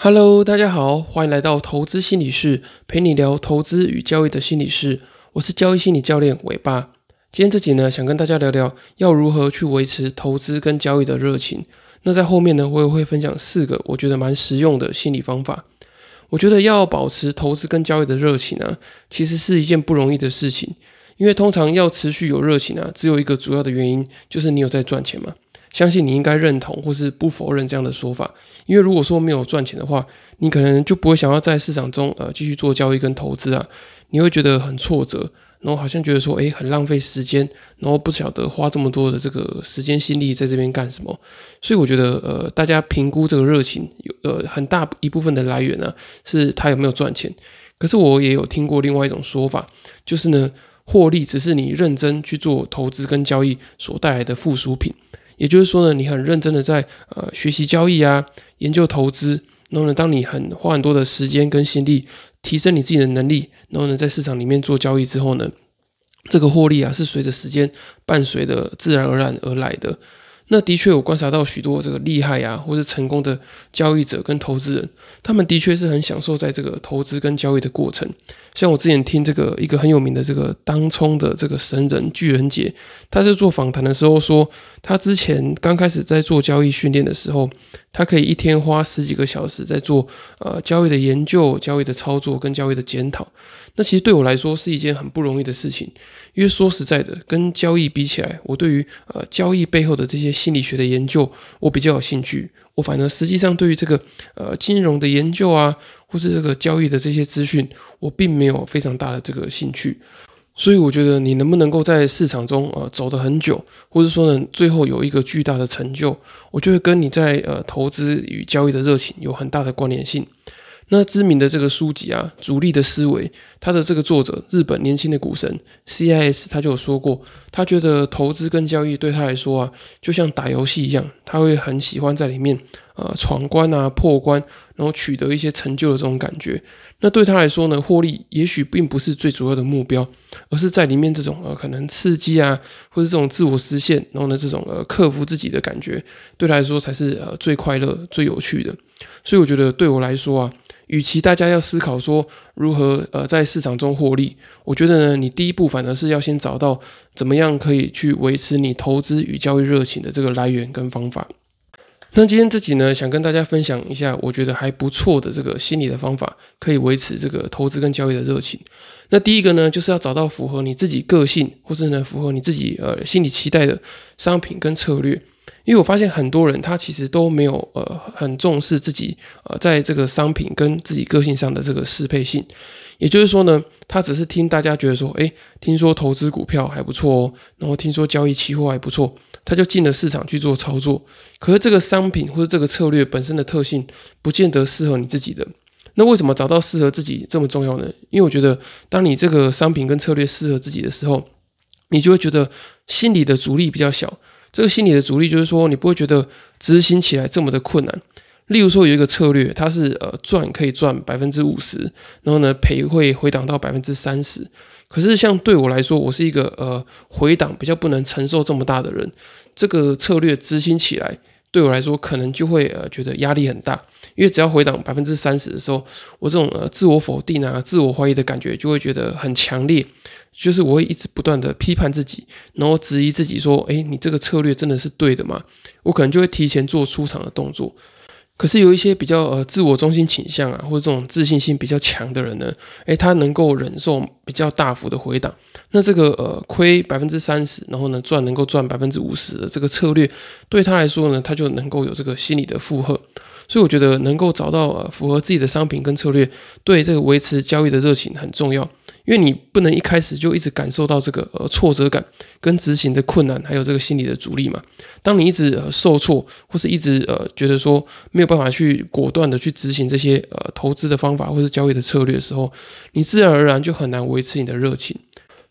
Hello，大家好，欢迎来到投资心理室，陪你聊投资与交易的心理室。我是交易心理教练伟爸。今天这集呢，想跟大家聊聊要如何去维持投资跟交易的热情。那在后面呢，我也会分享四个我觉得蛮实用的心理方法。我觉得要保持投资跟交易的热情啊，其实是一件不容易的事情，因为通常要持续有热情啊，只有一个主要的原因，就是你有在赚钱嘛。相信你应该认同或是不否认这样的说法，因为如果说没有赚钱的话，你可能就不会想要在市场中呃继续做交易跟投资啊，你会觉得很挫折，然后好像觉得说诶很浪费时间，然后不晓得花这么多的这个时间心力在这边干什么，所以我觉得呃大家评估这个热情有呃很大一部分的来源呢是他有没有赚钱，可是我也有听过另外一种说法，就是呢获利只是你认真去做投资跟交易所带来的附属品。也就是说呢，你很认真的在呃学习交易啊，研究投资，然后呢，当你很花很多的时间跟心力提升你自己的能力，然后呢，在市场里面做交易之后呢，这个获利啊是随着时间伴随的自然而然而来的。那的确，我观察到许多这个厉害啊，或者成功的交易者跟投资人，他们的确是很享受在这个投资跟交易的过程。像我之前听这个一个很有名的这个当冲的这个神人巨人杰，他在做访谈的时候说，他之前刚开始在做交易训练的时候，他可以一天花十几个小时在做呃交易的研究、交易的操作跟交易的检讨。那其实对我来说是一件很不容易的事情，因为说实在的，跟交易比起来，我对于呃交易背后的这些心理学的研究，我比较有兴趣。我反而实际上对于这个呃金融的研究啊，或是这个交易的这些资讯，我并没有非常大的这个兴趣。所以我觉得你能不能够在市场中呃走得很久，或者说呢最后有一个巨大的成就，我觉得跟你在呃投资与交易的热情有很大的关联性。那知名的这个书籍啊，《主力的思维》，它的这个作者，日本年轻的股神 CIS，他就有说过，他觉得投资跟交易对他来说啊，就像打游戏一样，他会很喜欢在里面呃闯关啊、破关，然后取得一些成就的这种感觉。那对他来说呢，获利也许并不是最主要的目标，而是在里面这种呃可能刺激啊，或者这种自我实现，然后呢这种呃克服自己的感觉，对他来说才是呃最快乐、最有趣的。所以我觉得对我来说啊。与其大家要思考说如何呃在市场中获利，我觉得呢，你第一步反而是要先找到怎么样可以去维持你投资与交易热情的这个来源跟方法。那今天这集呢，想跟大家分享一下我觉得还不错的这个心理的方法，可以维持这个投资跟交易的热情。那第一个呢，就是要找到符合你自己个性，或是呢符合你自己呃心理期待的商品跟策略。因为我发现很多人他其实都没有呃很重视自己呃在这个商品跟自己个性上的这个适配性，也就是说呢，他只是听大家觉得说，诶，听说投资股票还不错哦，然后听说交易期货还不错，他就进了市场去做操作。可是这个商品或者这个策略本身的特性不见得适合你自己的。那为什么找到适合自己这么重要呢？因为我觉得当你这个商品跟策略适合自己的时候，你就会觉得心里的阻力比较小。这个心理的阻力就是说，你不会觉得执行起来这么的困难。例如说，有一个策略，它是呃赚可以赚百分之五十，然后呢赔会回档到百分之三十。可是像对我来说，我是一个呃回档比较不能承受这么大的人，这个策略执行起来对我来说可能就会呃觉得压力很大，因为只要回档百分之三十的时候，我这种呃自我否定啊、自我怀疑的感觉就会觉得很强烈。就是我会一直不断的批判自己，然后质疑自己说：“诶，你这个策略真的是对的吗？”我可能就会提前做出场的动作。可是有一些比较呃自我中心倾向啊，或者这种自信心比较强的人呢，诶，他能够忍受比较大幅的回档。那这个呃亏百分之三十，然后呢赚能够赚百分之五十的这个策略，对他来说呢，他就能够有这个心理的负荷。所以我觉得能够找到呃符合自己的商品跟策略，对这个维持交易的热情很重要。因为你不能一开始就一直感受到这个呃挫折感跟执行的困难，还有这个心理的阻力嘛。当你一直受挫，或是一直呃觉得说没有办法去果断的去执行这些呃投资的方法或是交易的策略的时候，你自然而然就很难维持你的热情。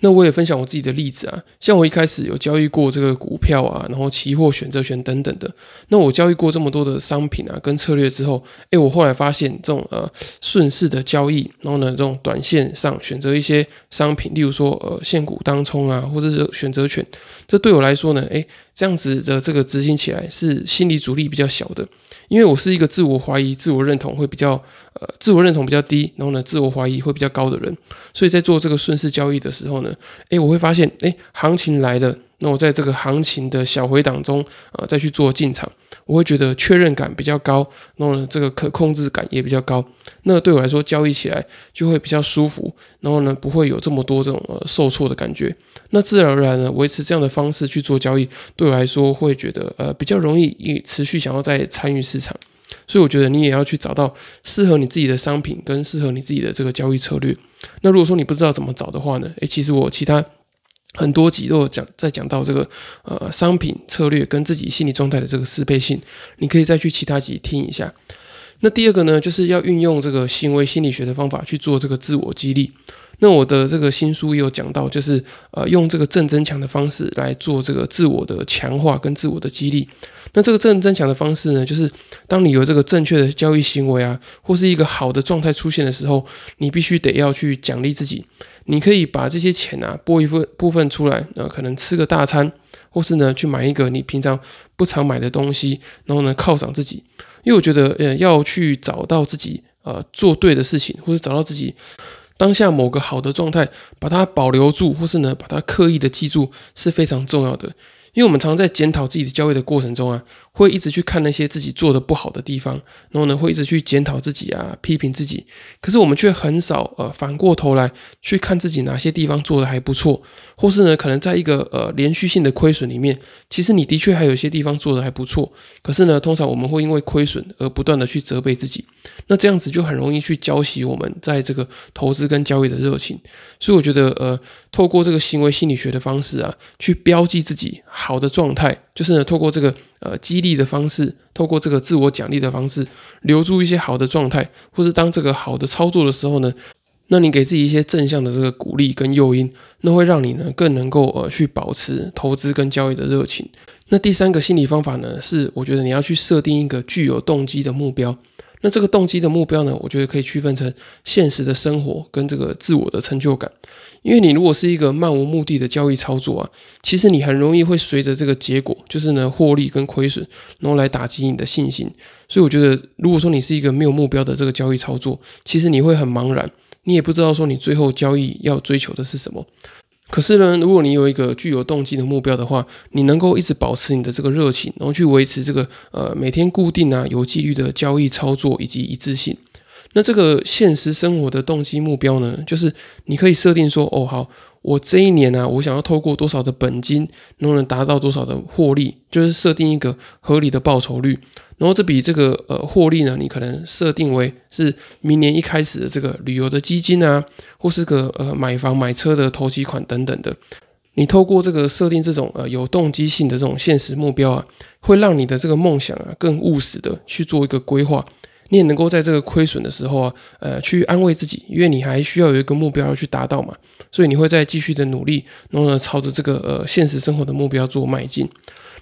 那我也分享我自己的例子啊，像我一开始有交易过这个股票啊，然后期货、选择权等等的。那我交易过这么多的商品啊，跟策略之后，诶，我后来发现这种呃顺势的交易，然后呢这种短线上选择一些商品，例如说呃现股当冲啊，或者是选择权，这对我来说呢，诶，这样子的这个执行起来是心理阻力比较小的。因为我是一个自我怀疑、自我认同会比较呃自我认同比较低，然后呢自我怀疑会比较高的人，所以在做这个顺势交易的时候呢，诶，我会发现，诶，行情来了。那我在这个行情的小回档中，呃，再去做进场，我会觉得确认感比较高，然后呢，这个可控制感也比较高。那对我来说，交易起来就会比较舒服，然后呢，不会有这么多这种呃受挫的感觉。那自然而然呢，维持这样的方式去做交易，对我来说会觉得呃比较容易持续想要再参与市场。所以我觉得你也要去找到适合你自己的商品跟适合你自己的这个交易策略。那如果说你不知道怎么找的话呢，诶，其实我其他。很多集都有讲，在讲到这个呃商品策略跟自己心理状态的这个适配性，你可以再去其他集听一下。那第二个呢，就是要运用这个行为心理学的方法去做这个自我激励。那我的这个新书也有讲到，就是呃用这个正增强的方式来做这个自我的强化跟自我的激励。那这个正增强的方式呢，就是当你有这个正确的交易行为啊，或是一个好的状态出现的时候，你必须得要去奖励自己。你可以把这些钱啊拨一份部分出来，呃，可能吃个大餐，或是呢去买一个你平常不常买的东西，然后呢犒赏自己。因为我觉得，呃，要去找到自己呃做对的事情，或者找到自己当下某个好的状态，把它保留住，或是呢把它刻意的记住，是非常重要的。因为我们常在检讨自己的交易的过程中啊，会一直去看那些自己做的不好的地方，然后呢，会一直去检讨自己啊，批评自己。可是我们却很少呃反过头来去看自己哪些地方做的还不错，或是呢，可能在一个呃连续性的亏损里面，其实你的确还有些地方做的还不错。可是呢，通常我们会因为亏损而不断的去责备自己，那这样子就很容易去浇熄我们在这个投资跟交易的热情。所以我觉得呃，透过这个行为心理学的方式啊，去标记自己。好的状态就是呢，透过这个呃激励的方式，透过这个自我奖励的方式，留住一些好的状态，或是当这个好的操作的时候呢，那你给自己一些正向的这个鼓励跟诱因，那会让你呢更能够呃去保持投资跟交易的热情。那第三个心理方法呢，是我觉得你要去设定一个具有动机的目标。那这个动机的目标呢，我觉得可以区分成现实的生活跟这个自我的成就感。因为你如果是一个漫无目的的交易操作啊，其实你很容易会随着这个结果，就是呢获利跟亏损，然后来打击你的信心。所以我觉得，如果说你是一个没有目标的这个交易操作，其实你会很茫然，你也不知道说你最后交易要追求的是什么。可是呢，如果你有一个具有动机的目标的话，你能够一直保持你的这个热情，然后去维持这个呃每天固定啊有纪律的交易操作以及一致性。那这个现实生活的动机目标呢，就是你可以设定说，哦好，我这一年呢，我想要透过多少的本金，能不能达到多少的获利，就是设定一个合理的报酬率。然后这笔这个呃获利呢，你可能设定为是明年一开始的这个旅游的基金啊，或是个呃买房买车的投机款等等的。你透过这个设定这种呃有动机性的这种现实目标啊，会让你的这个梦想啊更务实的去做一个规划。你也能够在这个亏损的时候啊，呃去安慰自己，因为你还需要有一个目标要去达到嘛，所以你会在继续的努力，然后呢朝着这个呃现实生活的目标做迈进。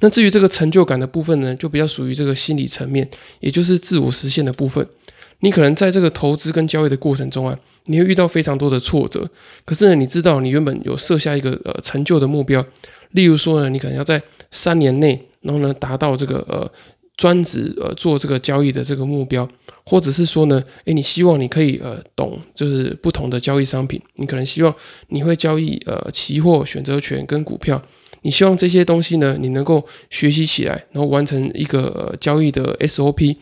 那至于这个成就感的部分呢，就比较属于这个心理层面，也就是自我实现的部分。你可能在这个投资跟交易的过程中啊，你会遇到非常多的挫折。可是呢，你知道你原本有设下一个呃成就的目标，例如说呢，你可能要在三年内，然后呢达到这个呃专职呃做这个交易的这个目标，或者是说呢，诶，你希望你可以呃懂就是不同的交易商品，你可能希望你会交易呃期货、选择权跟股票。你希望这些东西呢，你能够学习起来，然后完成一个交易的 SOP。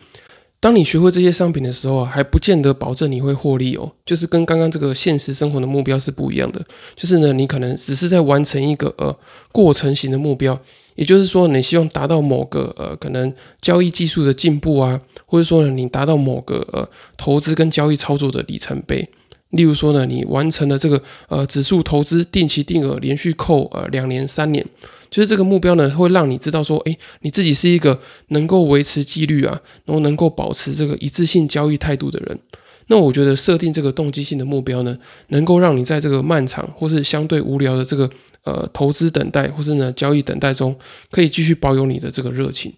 当你学会这些商品的时候啊，还不见得保证你会获利哦。就是跟刚刚这个现实生活的目标是不一样的。就是呢，你可能只是在完成一个呃过程型的目标，也就是说，你希望达到某个呃可能交易技术的进步啊，或者说呢，你达到某个呃投资跟交易操作的里程碑。例如说呢，你完成了这个呃指数投资定期定额连续扣呃两年三年，就是这个目标呢，会让你知道说，哎，你自己是一个能够维持纪律啊，然后能够保持这个一致性交易态度的人。那我觉得设定这个动机性的目标呢，能够让你在这个漫长或是相对无聊的这个呃投资等待或是呢交易等待中，可以继续保有你的这个热情。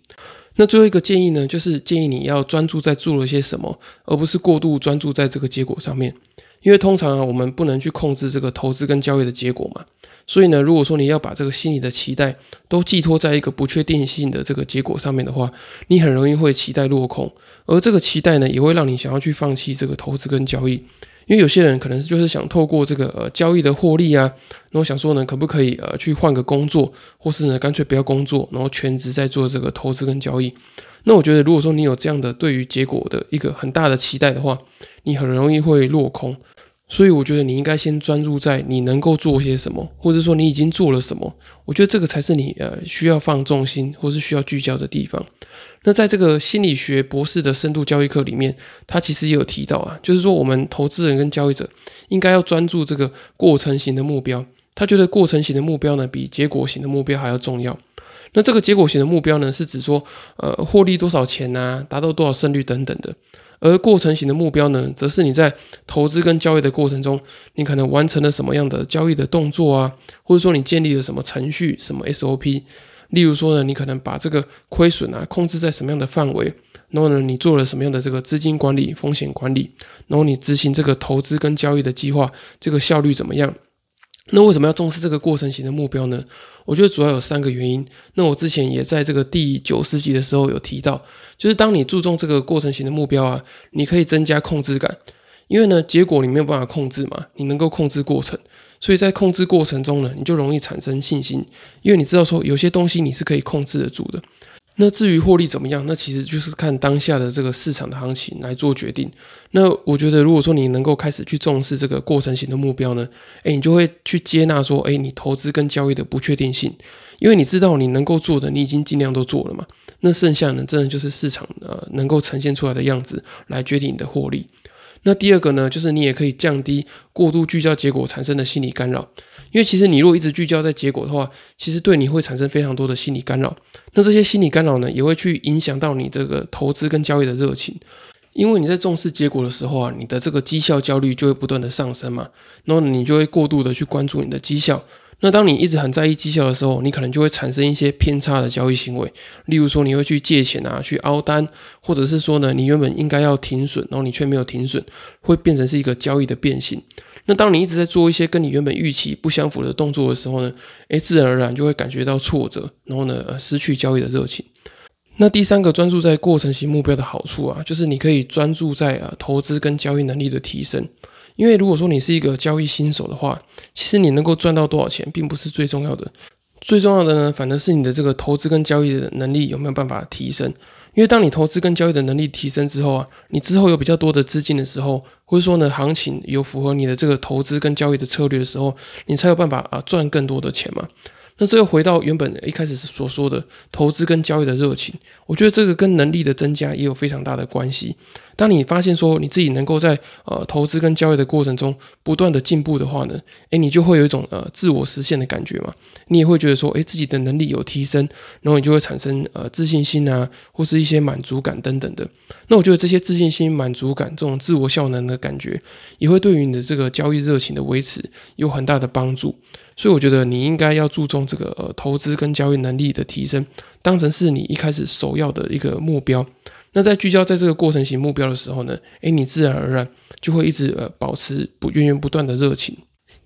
那最后一个建议呢，就是建议你要专注在做了些什么，而不是过度专注在这个结果上面。因为通常啊，我们不能去控制这个投资跟交易的结果嘛。所以呢，如果说你要把这个心理的期待都寄托在一个不确定性的这个结果上面的话，你很容易会期待落空，而这个期待呢，也会让你想要去放弃这个投资跟交易。因为有些人可能就是想透过这个呃交易的获利啊，然后想说呢，可不可以呃去换个工作，或是呢干脆不要工作，然后全职在做这个投资跟交易。那我觉得，如果说你有这样的对于结果的一个很大的期待的话，你很容易会落空。所以我觉得你应该先专注在你能够做些什么，或者说你已经做了什么。我觉得这个才是你呃需要放重心或是需要聚焦的地方。那在这个心理学博士的深度交易课里面，他其实也有提到啊，就是说我们投资人跟交易者应该要专注这个过程型的目标。他觉得过程型的目标呢，比结果型的目标还要重要。那这个结果型的目标呢，是指说呃获利多少钱呐，达到多少胜率等等的。而过程型的目标呢，则是你在投资跟交易的过程中，你可能完成了什么样的交易的动作啊，或者说你建立了什么程序、什么 SOP。例如说呢，你可能把这个亏损啊控制在什么样的范围，然后呢，你做了什么样的这个资金管理、风险管理，然后你执行这个投资跟交易的计划，这个效率怎么样？那为什么要重视这个过程型的目标呢？我觉得主要有三个原因。那我之前也在这个第九十集的时候有提到，就是当你注重这个过程型的目标啊，你可以增加控制感，因为呢，结果你没有办法控制嘛，你能够控制过程，所以在控制过程中呢，你就容易产生信心，因为你知道说有些东西你是可以控制得住的。那至于获利怎么样，那其实就是看当下的这个市场的行情来做决定。那我觉得，如果说你能够开始去重视这个过程型的目标呢，诶，你就会去接纳说，诶，你投资跟交易的不确定性，因为你知道你能够做的，你已经尽量都做了嘛。那剩下呢，真的就是市场呃能够呈现出来的样子来决定你的获利。那第二个呢，就是你也可以降低过度聚焦结果产生的心理干扰。因为其实你如果一直聚焦在结果的话，其实对你会产生非常多的心理干扰。那这些心理干扰呢，也会去影响到你这个投资跟交易的热情。因为你在重视结果的时候啊，你的这个绩效焦虑就会不断的上升嘛，然后你就会过度的去关注你的绩效。那当你一直很在意绩效的时候，你可能就会产生一些偏差的交易行为。例如说，你会去借钱啊，去凹单，或者是说呢，你原本应该要停损，然后你却没有停损，会变成是一个交易的变形。那当你一直在做一些跟你原本预期不相符的动作的时候呢，诶，自然而然就会感觉到挫折，然后呢，失去交易的热情。那第三个专注在过程型目标的好处啊，就是你可以专注在啊投资跟交易能力的提升。因为如果说你是一个交易新手的话，其实你能够赚到多少钱并不是最重要的，最重要的呢，反而是你的这个投资跟交易的能力有没有办法提升。因为当你投资跟交易的能力提升之后啊，你之后有比较多的资金的时候，或者说呢，行情有符合你的这个投资跟交易的策略的时候，你才有办法啊赚更多的钱嘛。那这个回到原本一开始所说的投资跟交易的热情，我觉得这个跟能力的增加也有非常大的关系。当你发现说你自己能够在呃投资跟交易的过程中不断的进步的话呢，诶，你就会有一种呃自我实现的感觉嘛，你也会觉得说，诶，自己的能力有提升，然后你就会产生呃自信心啊，或是一些满足感等等的。那我觉得这些自信心、满足感这种自我效能的感觉，也会对于你的这个交易热情的维持有很大的帮助。所以我觉得你应该要注重这个呃投资跟交易能力的提升，当成是你一开始首要的一个目标。那在聚焦在这个过程型目标的时候呢，诶，你自然而然就会一直呃保持不源源不断的热情。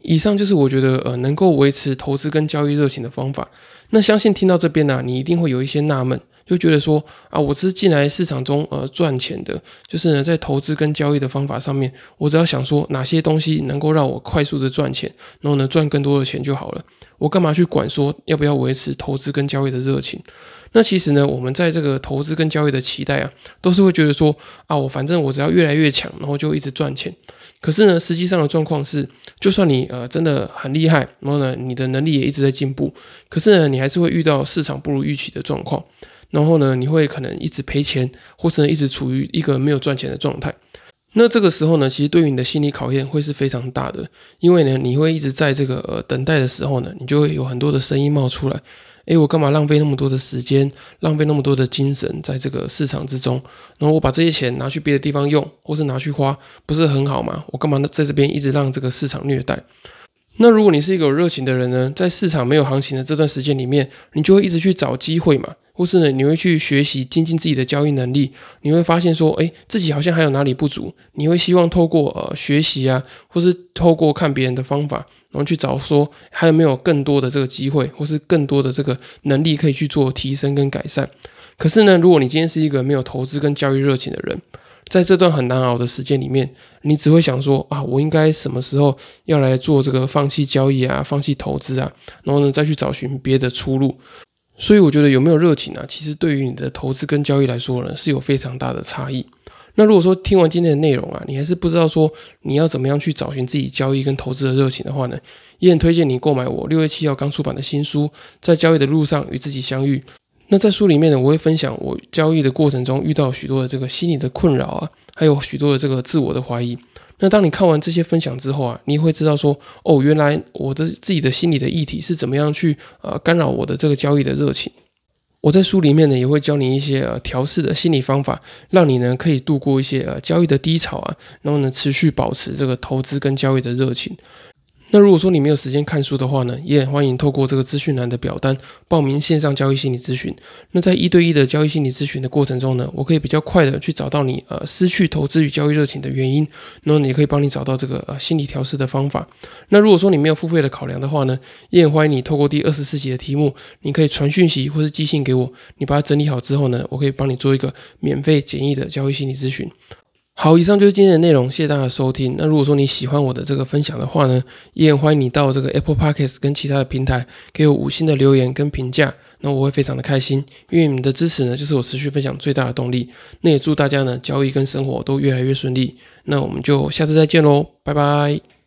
以上就是我觉得呃能够维持投资跟交易热情的方法。那相信听到这边呢，你一定会有一些纳闷，就觉得说啊，我是进来市场中呃赚钱的，就是呢在投资跟交易的方法上面，我只要想说哪些东西能够让我快速的赚钱，然后呢赚更多的钱就好了。我干嘛去管说要不要维持投资跟交易的热情？那其实呢，我们在这个投资跟交易的期待啊，都是会觉得说啊，我反正我只要越来越强，然后就一直赚钱。可是呢，实际上的状况是，就算你呃真的很厉害，然后呢，你的能力也一直在进步，可是呢，你还是会遇到市场不如预期的状况，然后呢，你会可能一直赔钱，或者一直处于一个没有赚钱的状态。那这个时候呢，其实对于你的心理考验会是非常大的，因为呢，你会一直在这个呃等待的时候呢，你就会有很多的声音冒出来。诶，我干嘛浪费那么多的时间，浪费那么多的精神在这个市场之中？然后我把这些钱拿去别的地方用，或是拿去花，不是很好吗？我干嘛？在这边一直让这个市场虐待？那如果你是一个有热情的人呢，在市场没有行情的这段时间里面，你就会一直去找机会嘛。或是呢，你会去学习精进自己的交易能力，你会发现说，哎，自己好像还有哪里不足，你会希望透过呃学习啊，或是透过看别人的方法，然后去找说还有没有更多的这个机会，或是更多的这个能力可以去做提升跟改善。可是呢，如果你今天是一个没有投资跟交易热情的人，在这段很难熬的时间里面，你只会想说啊，我应该什么时候要来做这个放弃交易啊，放弃投资啊，然后呢再去找寻别的出路。所以我觉得有没有热情啊，其实对于你的投资跟交易来说呢，是有非常大的差异。那如果说听完今天的内容啊，你还是不知道说你要怎么样去找寻自己交易跟投资的热情的话呢，也很推荐你购买我六月七号刚出版的新书《在交易的路上与自己相遇》。那在书里面呢，我会分享我交易的过程中遇到许多的这个心理的困扰啊，还有许多的这个自我的怀疑。那当你看完这些分享之后啊，你会知道说，哦，原来我的自己的心理的议题是怎么样去呃干扰我的这个交易的热情。我在书里面呢也会教你一些呃调试的心理方法，让你呢可以度过一些呃交易的低潮啊，然后呢持续保持这个投资跟交易的热情。那如果说你没有时间看书的话呢，也很欢迎透过这个资讯栏的表单报名线上交易心理咨询。那在一对一的交易心理咨询的过程中呢，我可以比较快的去找到你呃失去投资与交易热情的原因，然后也可以帮你找到这个呃心理调试的方法。那如果说你没有付费的考量的话呢，也很欢迎你透过第二十四集的题目，你可以传讯息或是寄信给我，你把它整理好之后呢，我可以帮你做一个免费简易的交易心理咨询。好，以上就是今天的内容，谢谢大家的收听。那如果说你喜欢我的这个分享的话呢，也欢迎你到这个 Apple Podcast 跟其他的平台给我五星的留言跟评价，那我会非常的开心，因为你们的支持呢，就是我持续分享最大的动力。那也祝大家呢交易跟生活都越来越顺利。那我们就下次再见喽，拜拜。